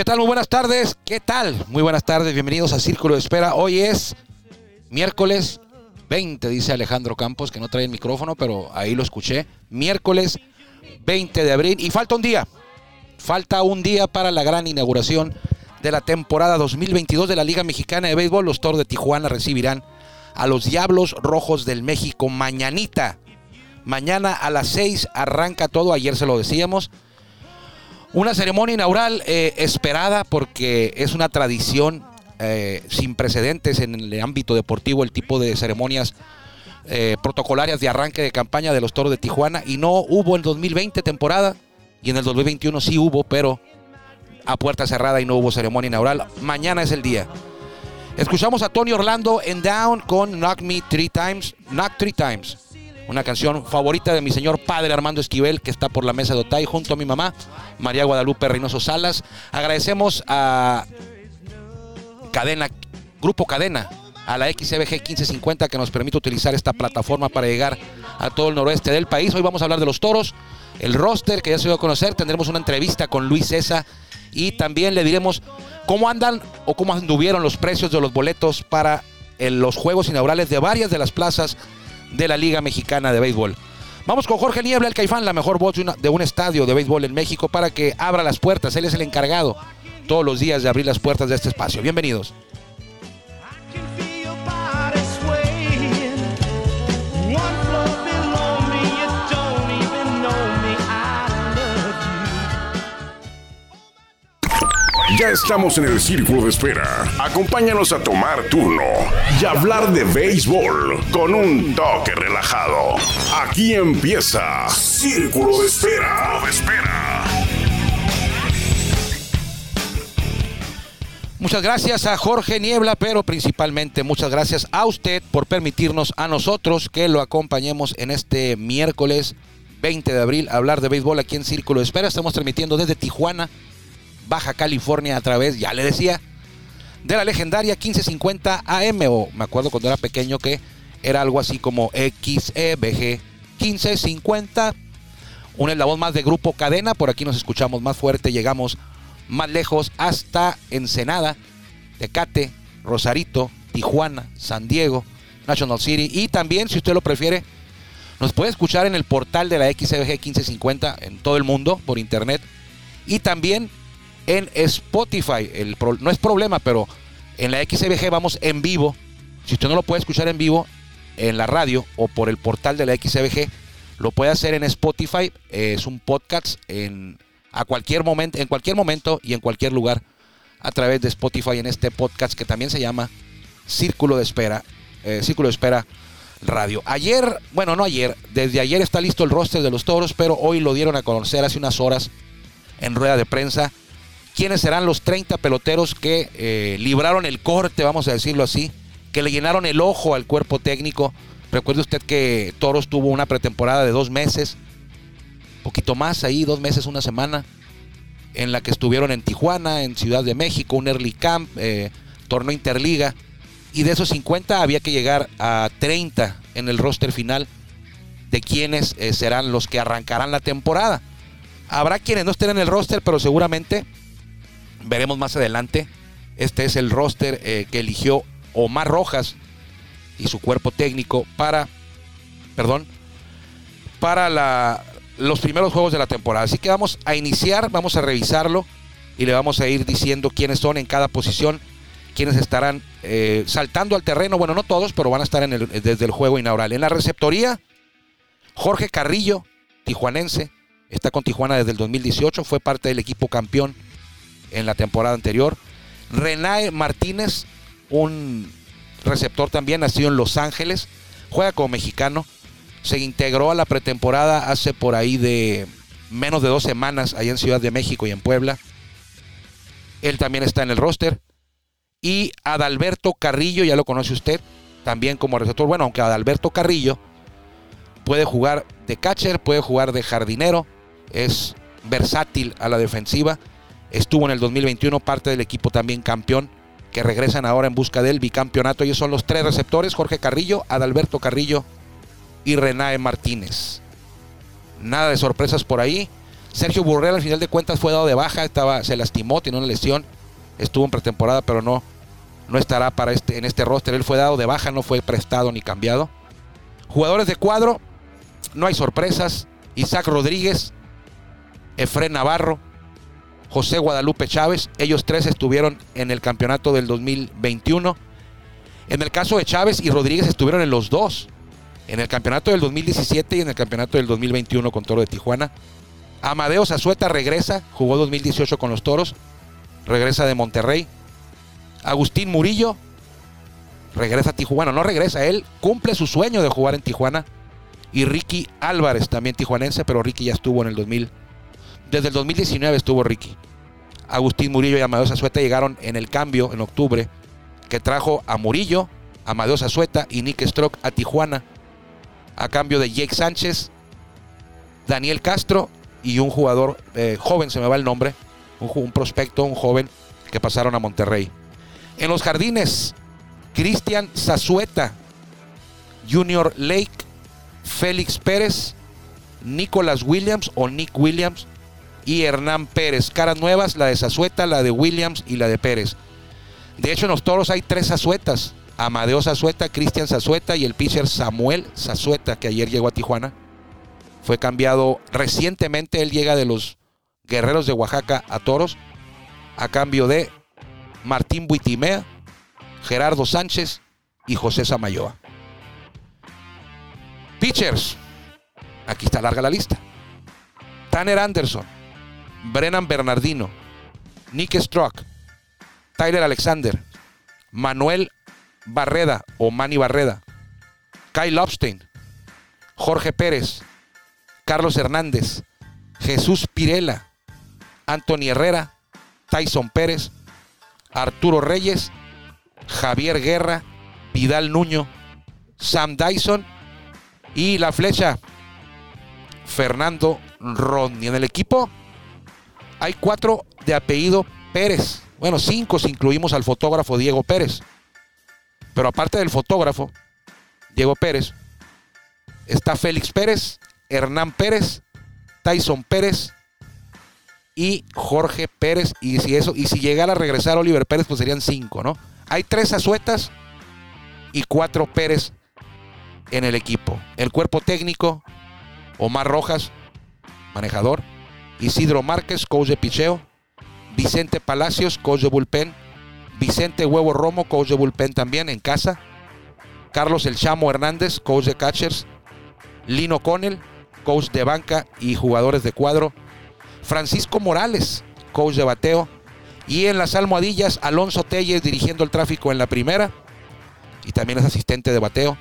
¿Qué tal? Muy buenas tardes. ¿Qué tal? Muy buenas tardes. Bienvenidos a Círculo de Espera. Hoy es miércoles 20, dice Alejandro Campos, que no trae el micrófono, pero ahí lo escuché. Miércoles 20 de abril. Y falta un día. Falta un día para la gran inauguración de la temporada 2022 de la Liga Mexicana de Béisbol. Los Toros de Tijuana recibirán a los Diablos Rojos del México mañanita. Mañana a las 6 arranca todo. Ayer se lo decíamos. Una ceremonia inaugural eh, esperada porque es una tradición eh, sin precedentes en el ámbito deportivo, el tipo de ceremonias eh, protocolarias de arranque de campaña de los Toros de Tijuana y no hubo en 2020 temporada y en el 2021 sí hubo, pero a puerta cerrada y no hubo ceremonia inaugural. Mañana es el día. Escuchamos a Tony Orlando en Down con Knock Me Three Times, Knock Three Times. Una canción favorita de mi señor padre Armando Esquivel, que está por la mesa de Otay, junto a mi mamá, María Guadalupe Reynoso Salas. Agradecemos a Cadena, Grupo Cadena, a la XBG 1550 que nos permite utilizar esta plataforma para llegar a todo el noroeste del país. Hoy vamos a hablar de los toros, el roster que ya se dio a conocer. Tendremos una entrevista con Luis César y también le diremos cómo andan o cómo anduvieron los precios de los boletos para los juegos inaugurales de varias de las plazas de la Liga Mexicana de Béisbol. Vamos con Jorge Niebla, el Caifán, la mejor voz de, un estadio de béisbol en México, para que abra las puertas. Él es el encargado todos los días de abrir las puertas de este espacio. Bienvenidos. Ya estamos en el círculo de espera. Acompáñanos a tomar turno y hablar de béisbol con un toque relajado. Aquí empieza Círculo de Espera. De espera. Muchas gracias a Jorge Niebla, pero principalmente muchas gracias a usted por permitirnos a nosotros que lo acompañemos en este miércoles 20 de abril a hablar de béisbol aquí en Círculo de Espera. Estamos transmitiendo desde Tijuana, Baja California, a través, ya le decía, de la legendaria 1550 AM, o me acuerdo cuando era pequeño que era algo así como E XEBG 1550. Un eslabón más de Grupo Cadena, por aquí nos escuchamos más fuerte, llegamos más lejos hasta Ensenada, Tecate, Rosarito, Tijuana, San Diego, National City y también, si usted lo prefiere, nos puede escuchar en el portal de la XBG 1550 en todo el mundo por internet y también en Spotify. El pro- no es problema, pero en la XBG vamos en vivo. Si usted no lo puede escuchar en vivo en la radio o por el portal de la XBG, lo puede hacer en Spotify. Es un podcast en a cualquier momento, en cualquier momento y en cualquier lugar a través de Spotify en este podcast que también se llama Círculo de Espera, eh, Círculo de Espera Radio. Ayer, bueno, no ayer, desde ayer está listo el roster de los toros, pero hoy lo dieron a conocer hace unas horas en rueda de prensa. ¿Quiénes serán los 30 peloteros que eh, libraron el corte, vamos a decirlo así, que le llenaron el ojo al cuerpo técnico? Recuerde usted que Toros tuvo una pretemporada de dos meses, poquito más ahí, dos meses, una semana, en la que estuvieron en Tijuana, en Ciudad de México, un early camp, eh, torneo interliga, y de esos 50 había que llegar a 30 en el roster final de quienes eh, serán los que arrancarán la temporada. Habrá quienes no estén en el roster, pero seguramente veremos más adelante. Este es el roster eh, que eligió Omar Rojas y su cuerpo técnico para, perdón, para la, los primeros juegos de la temporada. Así que vamos a iniciar, vamos a revisarlo y le vamos a ir diciendo quiénes son en cada posición, quiénes estarán eh, saltando al terreno. Bueno, no todos, pero van a estar en el- desde el juego inaugural. En la receptoría, Jorge Carrillo, tijuanense, está con Tijuana desde el 2018, fue parte del equipo campeón en la temporada anterior. Renae Martínez, un receptor también, nacido en Los Ángeles, juega como mexicano, se integró a la pretemporada hace por ahí de menos de dos semanas allá en Ciudad de México y en Puebla. Él también está en el roster. Y Adalberto Carrillo, ya lo conoce usted, también como receptor. Bueno, aunque Adalberto Carrillo puede jugar de catcher, puede jugar de jardinero, es versátil a la defensiva. Estuvo en el 2021 parte del equipo también campeón, que regresan ahora en busca del bicampeonato. Ellos son los tres receptores, Jorge Carrillo, Adalberto Carrillo y Renae Martínez. Nada de sorpresas por ahí. Sergio Burrell al final de cuentas fue dado de baja, estaba, se lastimó, tiene una lesión, estuvo en pretemporada, pero no, no estará para este, en este roster. Él fue dado de baja, no fue prestado ni cambiado. Jugadores de cuadro, no hay sorpresas. Isaac Rodríguez, Efren Navarro, José Guadalupe Chávez, ellos tres estuvieron en el campeonato del 2021. En el caso de Chávez y Rodríguez estuvieron en los dos, en el campeonato del 2017 y en el campeonato del 2021 con Toro de Tijuana. Amadeo Zazueta regresa, jugó 2018 con los Toros, regresa de Monterrey. Agustín Murillo regresa a Tijuana, no regresa, él cumple su sueño de jugar en Tijuana. Y Ricky Álvarez, también tijuanense, pero Ricky ya estuvo en el 2000. Desde el 2019 estuvo Ricky. Agustín Murillo y Amadeo Zazueta llegaron en el cambio en octubre, que trajo a Murillo, Amadeo Zazueta y Nick Strock a Tijuana, a cambio de Jake Sánchez, Daniel Castro y un jugador eh, joven, se me va el nombre, un, un prospecto, un joven que pasaron a Monterrey. En los jardines, Cristian Zazueta, Junior Lake, Félix Pérez, Nicolas Williams o Nick Williams y Hernán Pérez. Caras nuevas, la de Zazueta, la de Williams y la de Pérez. De hecho, en los toros hay tres Zazuetas. Amadeo Zazueta, Cristian Zazueta y el pitcher Samuel Zazueta, que ayer llegó a Tijuana. Fue cambiado recientemente, él llega de los Guerreros de Oaxaca a Toros, a cambio de Martín Buitimea, Gerardo Sánchez y José Samayoa. Pitchers. Aquí está larga la lista. Tanner Anderson, Brennan Bernardino, Nick Strock, Tyler Alexander, Manuel Barreda o Manny Barreda, Kyle Lobstein, Jorge Pérez, Carlos Hernández, Jesús Pirela, Anthony Herrera, Tyson Pérez, Arturo Reyes, Javier Guerra, Vidal Nuño, Sam Dyson y la flecha Fernando Rodney. En el equipo hay cuatro de apellido Pérez. Bueno, cinco si incluimos al fotógrafo Diego Pérez. Pero aparte del fotógrafo, Diego Pérez, está Félix Pérez, Hernán Pérez, Tyson Pérez y Jorge Pérez. Y si eso, y si llegara a regresar Oliver Pérez, pues serían cinco, ¿no? Hay tres azuetas y cuatro Pérez en el equipo. El cuerpo técnico, Omar Rojas, manejador, Isidro Márquez, coach de picheo, Vicente Palacios, coach de bullpen, Vicente Huevo Romo, coach de bullpen también en casa, Carlos El Chamo Hernández, coach de catchers, Lino Connell, coach de banca y jugadores de cuadro, Francisco Morales, coach de bateo, y en las almohadillas Alonso Telles dirigiendo el tráfico en la primera. Y también es asistente de bateo,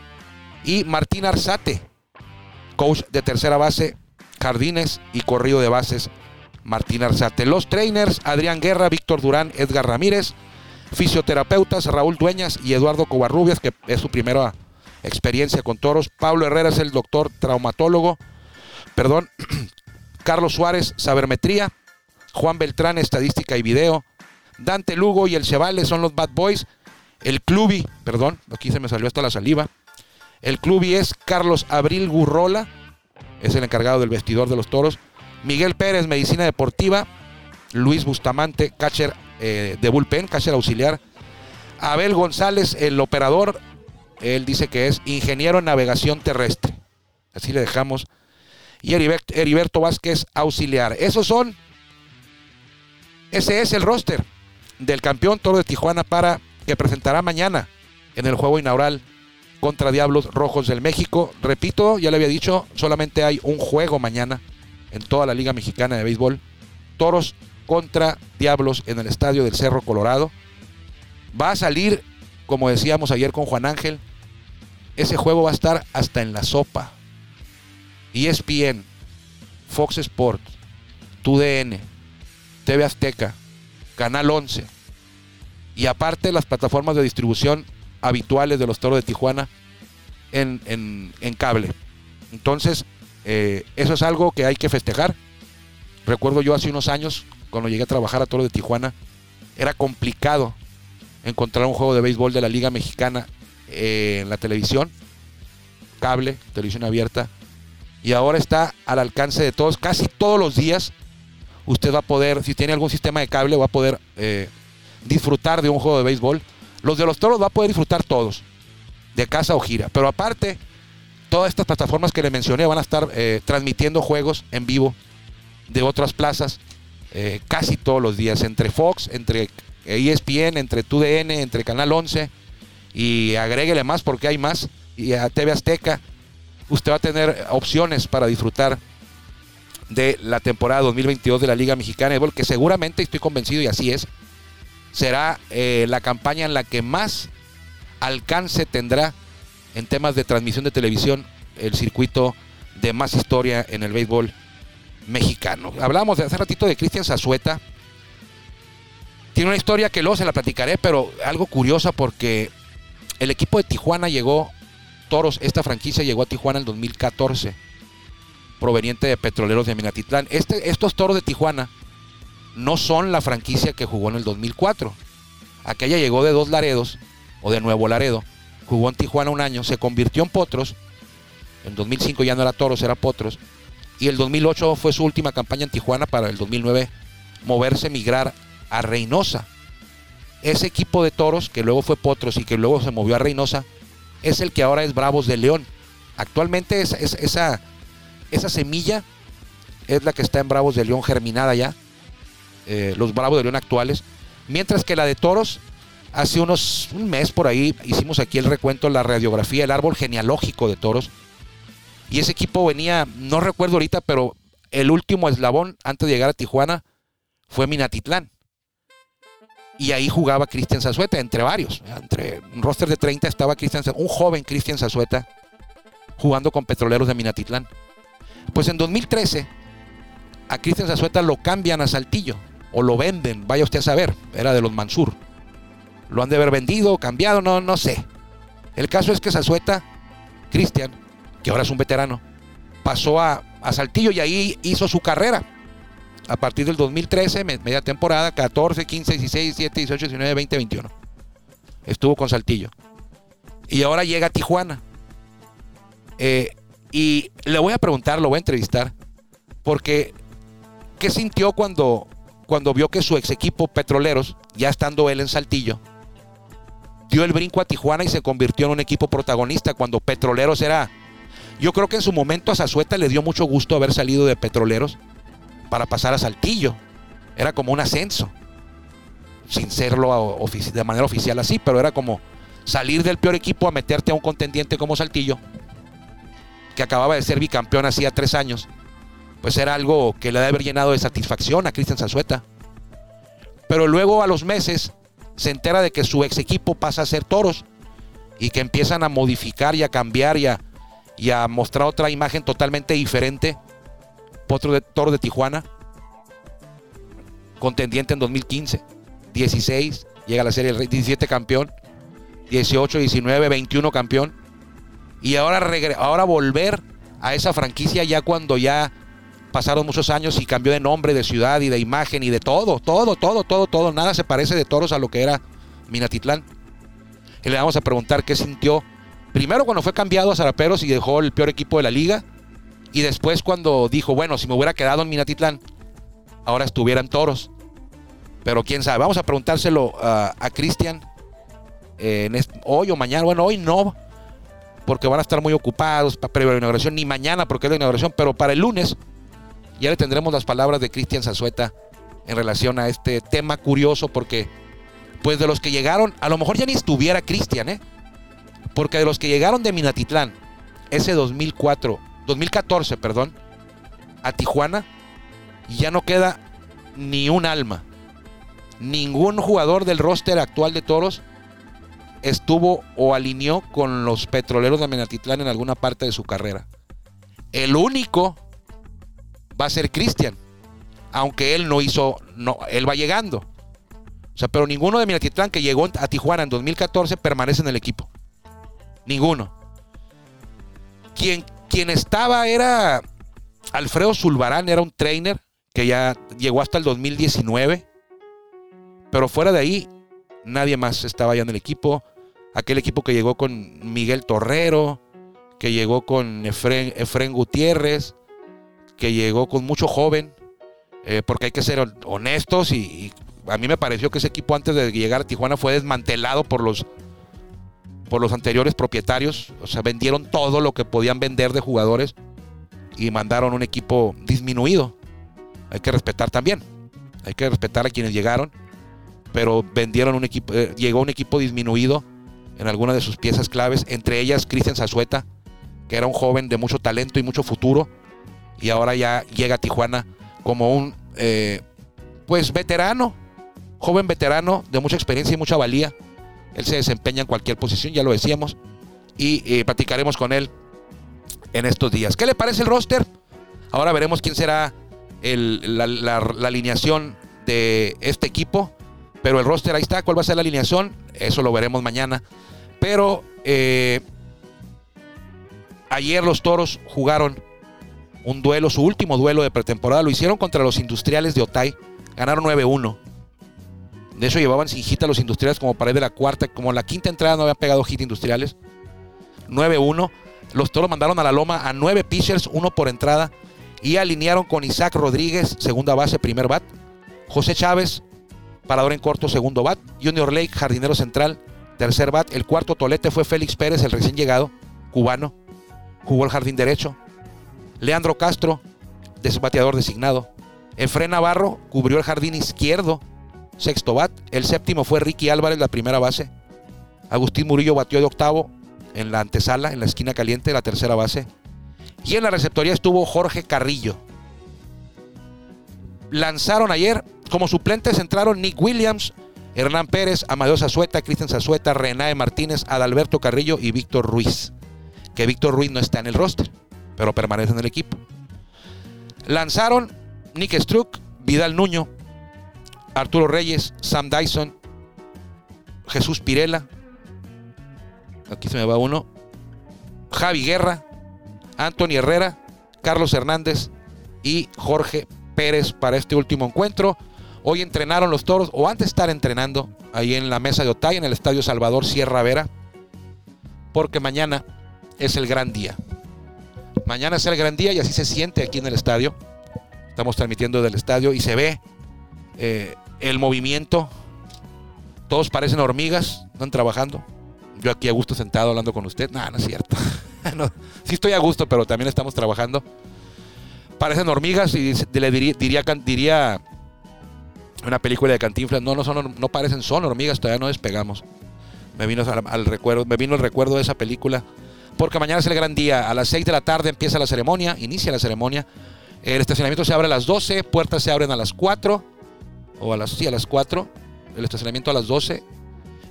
y Martín Arzate, coach de tercera base, jardines y corrido de bases, Martín Arzate. Los trainers, Adrián Guerra, Víctor Durán, Edgar Ramírez, fisioterapeutas, Raúl Dueñas y Eduardo Covarrubias, que es su primera experiencia con toros. Pablo Herrera es el doctor traumatólogo, perdón, Carlos Suárez, sabermetría, Juan Beltrán, estadística y video, Dante Lugo y el Chevale son los Bad Boys, el Clubi, perdón, aquí se me salió hasta la saliva, el Clubi es Carlos Abril Gurrola, es el encargado del vestidor de los toros, Miguel Pérez, medicina deportiva, Luis Bustamante, catcher eh, de bullpen, catcher auxiliar, Abel González, el operador, él dice que es ingeniero en navegación terrestre, así le dejamos, y Heriberto, Vázquez, auxiliar. Esos son, ese es el roster del campeón Toro de Tijuana para que presentará mañana en el juego inaugural contra Diablos Rojos del México. Repito, ya le había dicho, solamente hay un juego mañana en toda la Liga Mexicana de Béisbol. Toros contra Diablos en el Estadio del Cerro Colorado. Va a salir, como decíamos ayer con Juan Ángel, ese juego va a estar hasta en la sopa. ESPN, Fox Sports, TUDN, TV Azteca, Canal 11 Y aparte las plataformas de distribución habituales de los toros de Tijuana en, en- cable. Entonces, eh, eso es algo que hay que festejar. Recuerdo yo hace unos años, cuando llegué a trabajar a Toro de Tijuana, era complicado encontrar un juego de béisbol de la Liga Mexicana eh, en la televisión, cable, televisión abierta, y ahora está al alcance de todos, casi todos los días. Usted va a poder, si tiene algún sistema de cable, va a poder eh, disfrutar de un juego de béisbol. Los de los toros va a poder disfrutar todos, de casa o gira. Pero aparte, todas estas plataformas que le mencioné van a estar eh, transmitiendo juegos en vivo de otras plazas eh, casi todos los días, entre Fox, entre ESPN, entre TUDN, entre Canal 11 y agréguele más porque hay más, y a TV Azteca, usted va a tener opciones para disfrutar de la temporada 2022 de la Liga Mexicana de Béisbol, que seguramente estoy convencido y así es, será eh, la campaña en la que más alcance tendrá en temas de transmisión de televisión el circuito de más historia en el béisbol mexicano. Hablábamos de hace ratito de Cristian Zazueta. Tiene una historia que luego se la platicaré, pero algo curiosa porque el equipo de Tijuana llegó, Toros, esta franquicia llegó a Tijuana en 2014, proveniente de Petroleros de Minatitlán. Este, estos Toros de Tijuana no son la franquicia que jugó en el 2004. Aquella llegó de dos Laredos, o de Nuevo Laredo, jugó en Tijuana un año, se convirtió en Potros. En 2005 ya no era Toros, era Potros. Y el 2008 fue su última campaña en Tijuana para el 2009 moverse, migrar a Reynosa. Ese equipo de toros, que luego fue Potros y que luego se movió a Reynosa, es el que ahora es Bravos de León. Actualmente es, es- esa, esa semilla es la que está en Bravos de León germinada ya, eh, los Bravos de León actuales. Mientras que la de toros, hace unos un mes por ahí hicimos aquí el recuento, la radiografía, el árbol genealógico de toros. Y ese equipo venía, no recuerdo ahorita, pero el último eslabón antes de llegar a Tijuana fue Minatitlán. Y ahí jugaba Cristian Zazueta, entre varios. Entre un roster de 30 estaba Cristian un joven Cristian Zazueta, jugando con Petroleros de Minatitlán. Pues en 2013, a Cristian Zazueta lo cambian a Saltillo, o lo venden, vaya usted a saber, era de los Mansur. Lo han de haber vendido, cambiado, no, no sé. El caso es que Zazueta, Cristian, que ahora es un veterano, pasó a, a Saltillo y ahí hizo su carrera. A partir del 2013, me- media temporada, 14, 15, 16, 17, 18, 19, 20, 21. Estuvo con Saltillo. Y ahora llega a Tijuana. Eh, y le voy a preguntar, lo voy a entrevistar, porque ¿qué sintió cuando, cuando vio que su ex equipo Petroleros, ya estando él en Saltillo, dio el brinco a Tijuana y se convirtió en un equipo protagonista cuando Petroleros era... Yo creo que en su momento a Zazueta le dio mucho gusto haber salido de Petroleros para pasar a Saltillo. Era como un ascenso. Sin serlo de manera oficial así, pero era como salir del peor equipo a meterte a un contendiente como Saltillo, que acababa de ser bicampeón hacía tres años. Pues era algo que le debe haber llenado de satisfacción a Cristian Zazueta. Pero luego a los meses se entera de que su ex equipo pasa a ser toros y que empiezan a modificar y a cambiar y a, y a mostrar otra imagen totalmente diferente. Potro de Toro de Tijuana, contendiente en 2015, 16, llega a la Serie del Rey, 17 campeón, 18, 19, 21 campeón. Y ahora, ahora volver a esa franquicia ya cuando ya pasaron muchos años y cambió de nombre, de ciudad y de imagen y de todo, todo, todo, todo, todo. Nada se parece de toros a lo que era Minatitlán. Y le vamos a preguntar qué sintió. Primero cuando fue cambiado a Zaraperos y dejó el peor equipo de la liga. Y después cuando dijo, bueno, si me hubiera quedado en Minatitlán, ahora estuviera en toros. Pero quién sabe, vamos a preguntárselo a, a Cristian eh, hoy o mañana. Bueno, hoy no, porque van a estar muy ocupados para la inauguración, ni mañana porque es la inauguración, pero para el lunes ya le tendremos las palabras de Cristian Zazueta en relación a este tema curioso, porque pues de los que llegaron, a lo mejor ya ni estuviera Cristian, ¿eh? Porque de los que llegaron de Minatitlán, ese 2004, 2014, perdón, a Tijuana, ya no queda ni un alma. Ningún jugador del roster actual de Toros estuvo o alineó con los petroleros de Minatitlán en alguna parte de su carrera. El único va a ser Cristian, aunque él no hizo, él va llegando. sea, pero ninguno de Minatitlán que llegó a Tijuana en 2014 permanece en el equipo. Ninguno. Quien, quien estaba era Alfredo Zulbarán, era un trainer que ya llegó hasta el 2019. Pero fuera de ahí, nadie más estaba ya en el equipo. Aquel equipo que llegó con Miguel Torrero, que llegó con Efren, Gutiérrez, que llegó con mucho joven, eh, porque hay que ser honestos y, a mí me pareció que ese equipo antes de llegar a Tijuana fue desmantelado por los por los anteriores propietarios, o sea, vendieron todo lo que podían vender de jugadores y mandaron un equipo disminuido. Hay que respetar también. Hay que respetar a quienes llegaron, pero vendieron un equipo eh, llegó un equipo disminuido en algunas de sus piezas claves, entre ellas Cristian Zazueta, que era un joven de mucho talento y mucho futuro y ahora ya llega a Tijuana como un eh, pues veterano joven veterano de mucha experiencia y mucha valía. Él se desempeña en cualquier posición, ya lo decíamos, y eh, platicaremos con él en estos días. ¿Qué le parece el roster? Ahora veremos quién será la, alineación de este equipo. Pero el roster ahí está. ¿Cuál va a ser la alineación? Eso lo veremos mañana. Pero eh, ayer los toros jugaron un duelo, su último duelo de pretemporada. Lo hicieron contra los industriales de Otay. Ganaron 9-1. De hecho, llevaban sin hit a los industriales como pared de la cuarta, como la quinta entrada no habían pegado hit industriales. 9-1. Los toros mandaron a la loma a nueve pitchers, uno por entrada, y alinearon con Isaac Rodríguez, segunda base, primer bat. José Chávez, parador en corto, segundo bat. Junior Lake, jardinero central, tercer bat. El cuarto tolete fue Félix Pérez, el recién llegado, cubano. Jugó el jardín derecho. Leandro Castro, desbateador designado. Efren Navarro cubrió el jardín izquierdo sexto bat. El séptimo fue Ricky Álvarez, la primera base. Agustín Murillo batió de octavo en la antesala, en la esquina caliente, la tercera base. Y en la receptoría estuvo Jorge Carrillo. Lanzaron ayer, como suplentes entraron Nick Williams, Hernán Pérez, Amadeo Zazueta, Cristian Zazueta, Renae Martínez, Adalberto Carrillo y Víctor Ruiz. Que Víctor Ruiz no está en el roster, pero permanece en el equipo. Lanzaron Nick Struck, Vidal Nuño, Arturo Reyes, Sam Dyson, Jesús Pirela, aquí se me va uno, Javi Guerra, Anthony Herrera, Carlos Hernández y Jorge Pérez para este último encuentro. Hoy entrenaron los toros, o antes de estar entrenando, ahí en la mesa de Otay, en el Estadio Salvador Sierra Vera, porque mañana es el gran día. Mañana es el gran día y así se siente aquí en el estadio. Estamos transmitiendo del estadio y se ve eh, el movimiento. Todos parecen hormigas, están trabajando. Yo aquí a gusto sentado hablando con usted. No, no es cierto. sí estoy a gusto, pero también estamos trabajando. Parecen hormigas y le diría, diría, una película de Cantinflas, no, no, son, no parecen, son hormigas, todavía no despegamos. Me vino, al, recuerdo, me vino el recuerdo de esa película. Porque mañana es el gran día. A las 6 de la tarde empieza la ceremonia, inicia la ceremonia. El estacionamiento se abre a las 12, puertas se abren a las 4 o a las, sí, a las 4, el estacionamiento a las 12.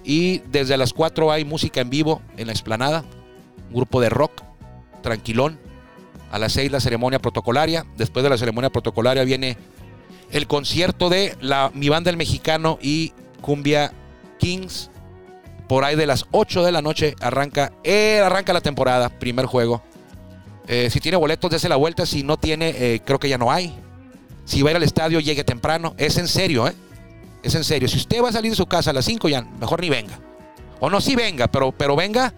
Y desde las 4 hay música en vivo en la explanada, un grupo de rock, tranquilón. A las 6 la ceremonia protocolaria. Después de la ceremonia protocolaria viene el concierto de la, mi banda el mexicano y Cumbia Kings. Por ahí de las 8 de la noche arranca, eh, arranca la temporada, primer juego. Eh, si tiene boletos, dése la vuelta. Si no tiene, eh, creo que ya no hay. Si va a ir al estadio, llegue temprano. Es en serio, ¿eh? Es en serio. Si usted va a salir de su casa a las 5, ya mejor ni venga. O no, sí venga, pero, pero venga,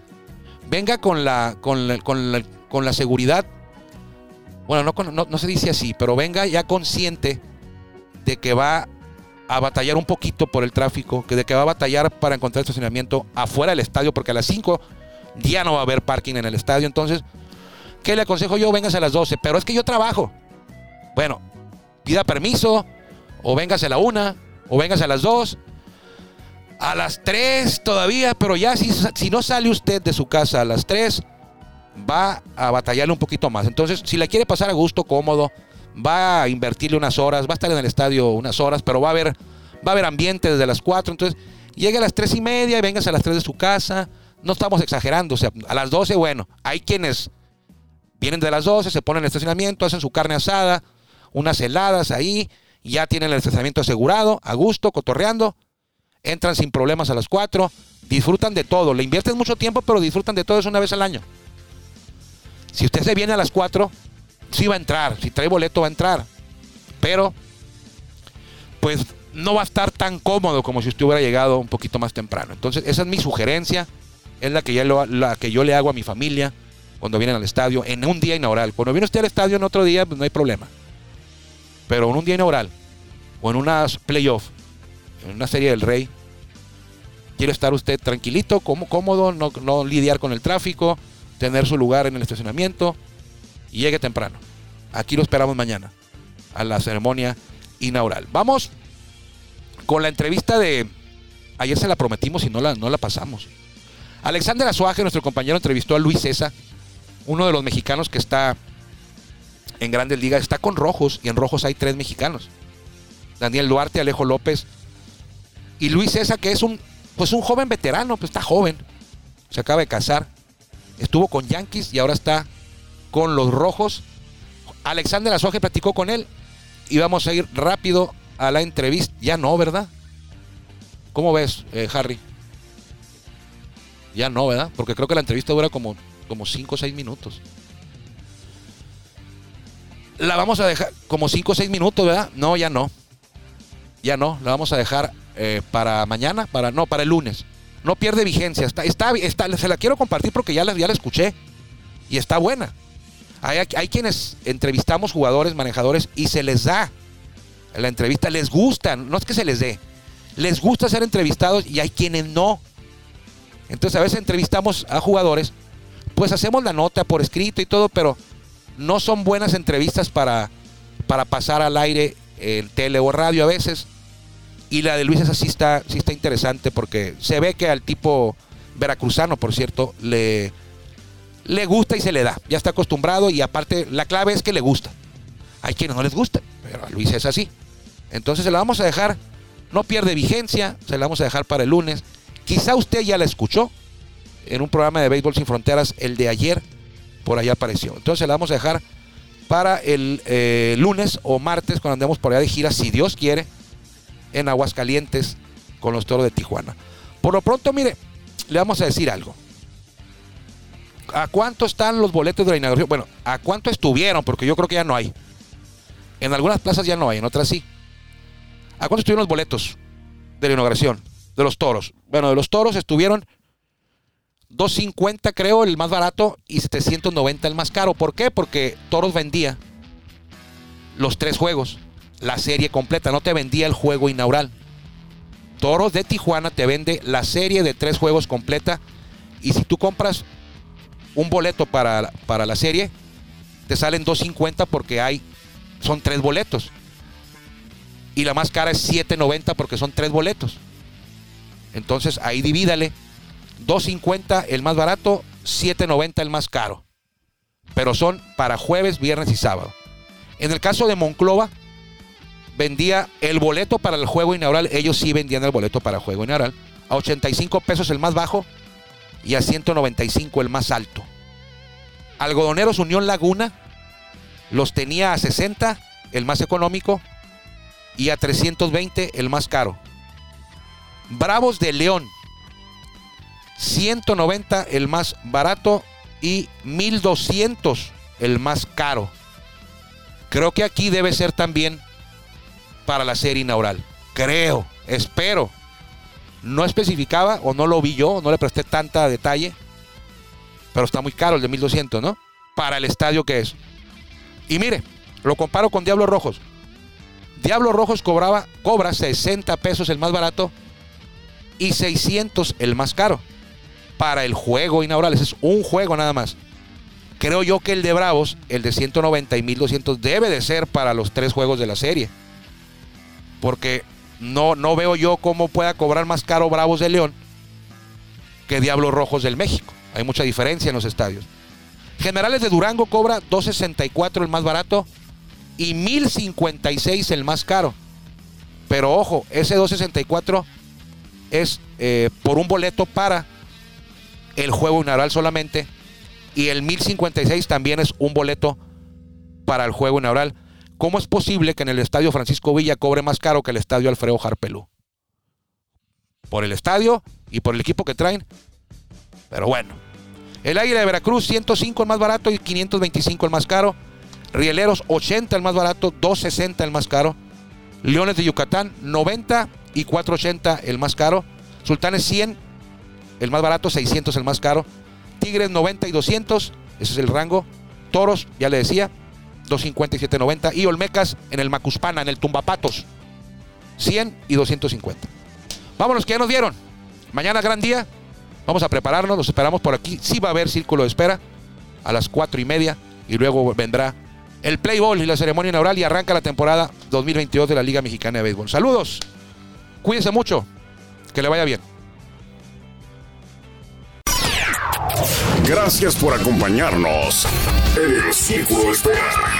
venga con la, con la, con la, seguridad. Bueno, no, no, se dice así, pero venga ya consciente de que va a batallar un poquito por el tráfico, que de que va a batallar para encontrar estacionamiento afuera del estadio, porque a las 5 ya no va a haber parking en el estadio. Entonces, ¿qué le aconsejo yo? Vengas a las 12, pero es que yo trabajo. Bueno, pida permiso, o véngase a la una, o véngase a las dos, a las tres todavía, pero ya si, si no sale usted de su casa a las tres, va a batallarle un poquito más. Entonces, si la quiere pasar a gusto, cómodo, va a invertirle unas horas, va a estar en el estadio unas horas, pero va a haber, va a haber ambiente desde las cuatro. Entonces, llegue a las tres y media y véngase a las tres de su casa. No estamos exagerando, o sea, a las doce, bueno, hay quienes vienen de las doce, se ponen en el estacionamiento, hacen su carne asada, unas heladas ahí, ya tienen el estacionamiento asegurado, a gusto, cotorreando. entran sin problemas a las 4, disfrutan de todo. Le inviertes mucho tiempo, pero disfrutan de todo eso una vez al año. Si usted se viene a las 4, sí va a entrar. Si trae boleto, va a entrar. Pero, pues no va a estar tan cómodo como si usted hubiera llegado un poquito más temprano. Entonces, esa es mi sugerencia. Es la que, ya lo- la que yo le hago a mi familia cuando vienen al estadio en un día inaugural. Cuando viene usted al estadio en otro día, pues no hay problema. Pero en un día inaugural o en unas playoff, en una serie del Rey, quiere estar usted tranquilito, como- cómodo, no lidiar con el tráfico, tener su lugar en el estacionamiento y llegue temprano. Aquí lo esperamos mañana a la ceremonia inaugural. Vamos con la entrevista de ayer se la prometimos y no la, no la pasamos. Alexander Azuaje, nuestro compañero, entrevistó a Luis César, uno de los mexicanos que está en Grandes Ligas, está con Rojos y en Rojos hay tres mexicanos. Daniel Duarte, Alejo López y Luis César, que es un pues un joven veterano, pues está joven. Se acaba de casar. Estuvo con Yankees y ahora está con los Rojos. Alexander Azuaje platicó con él y vamos a ir rápido a la entrevista. Ya no, ¿verdad? ¿Cómo ves, eh, Harry? Ya no, ¿verdad? Porque creo que la entrevista dura como 5 o 6 minutos. La vamos a dejar como 5 o 6 minutos, ¿verdad? No, ya no. Ya no, la vamos a dejar eh, para mañana, para no, para el lunes. No pierde vigencia, está, está, está- se la quiero compartir porque ya la, ya la escuché y está buena. Hay, hay quienes entrevistamos jugadores, manejadores y se les da la entrevista, les gusta, no es que se les dé, les gusta ser entrevistados y hay quienes no. Entonces a veces entrevistamos a jugadores, pues hacemos la nota por escrito y todo, pero no son buenas entrevistas para, para pasar al aire en tele o radio a veces. Y la de Luis esa sí está, sí está interesante porque se ve que al tipo veracruzano, por cierto, le, le gusta y se le da. Ya está acostumbrado y aparte la clave es que le gusta. Hay quienes no les gusta, pero a Luis es así. Entonces se la vamos a dejar, no pierde vigencia, se la vamos a dejar para el lunes. Quizá usted ya la escuchó en un programa de Béisbol Sin Fronteras, el de ayer, por allá apareció. Entonces se la vamos a dejar para el eh, lunes o martes cuando andemos por allá de gira, si Dios quiere, en Aguascalientes con los toros de Tijuana. Por lo pronto, mire, le vamos a decir algo. ¿A cuánto están los boletos de la inauguración? Bueno, ¿a cuánto estuvieron? Porque yo creo que ya no hay. En algunas plazas ya no hay, en otras sí. ¿A cuánto estuvieron los boletos de la inauguración? De los toros. Bueno, de los toros estuvieron 250 creo el más barato y 790 el más caro. ¿Por qué? Porque Toros vendía los tres juegos, la serie completa, no te vendía el juego inaugural. Toros de Tijuana te vende la serie de tres juegos completa y si tú compras un boleto para, para la serie, te salen 250 porque hay, son tres boletos. Y la más cara es 790 porque son tres boletos. Entonces ahí divídale 2.50 el más barato, 7.90 el más caro. Pero son para jueves, viernes y sábado. En el caso de Monclova, vendía el boleto para el juego inaugural. Ellos sí vendían el boleto para el juego inaugural. A 85 pesos el más bajo y a 195 el más alto. Algodoneros Unión Laguna los tenía a 60 el más económico y a 320 el más caro. Bravos de León 190 el más barato y 1200 el más caro. Creo que aquí debe ser también para la serie inaugural. Creo, espero. No especificaba o no lo vi yo, no le presté tanta detalle. Pero está muy caro el de 1200, ¿no? Para el estadio que es. Y mire, lo comparo con Diablos Rojos. Diablos Rojos cobraba, cobra 60 pesos el más barato y 600 el más caro para el juego inaugural. Ese es un juego nada más. Creo yo que el de Bravos, el de 190 y 1200, debe de ser para los tres juegos de la serie. Porque no, no veo yo cómo pueda cobrar más caro Bravos de León que Diablos Rojos del México. Hay mucha diferencia en los estadios. Generales de Durango cobra 264 el más barato y 1056 el más caro. Pero ojo, ese 264 es eh, por un boleto para el juego inaugural solamente. Y el 1056 también es un boleto para el juego inaugural. ¿Cómo es posible que en el estadio Francisco Villa cobre más caro que el estadio Alfredo Harpelú? por el estadio y por el equipo que traen. Pero bueno. El Águila de Veracruz, 105 el más barato y 525 el más caro. Rieleros, 80 el más barato, 260 el más caro. Leones de Yucatán, 90 y 480 el más caro. Sultanes, 100 el más barato, 600 el más caro. Tigres, 90 y 200, ese es el rango. Toros, ya le decía, 250 y 790. Y Olmecas en el Macuspana, en el Tumbapatos, 100 y 250. Vámonos, que ya nos dieron. Mañana gran día. Vamos a prepararnos, los esperamos por aquí. Sí va a haber círculo de espera a las cuatro y media y luego vendrá el play ball y la ceremonia inaugural y arranca la temporada 2022 de la Liga Mexicana de Béisbol. Saludos, cuídense mucho, que le vaya bien. Gracias por acompañarnos en el Círculo de Espera.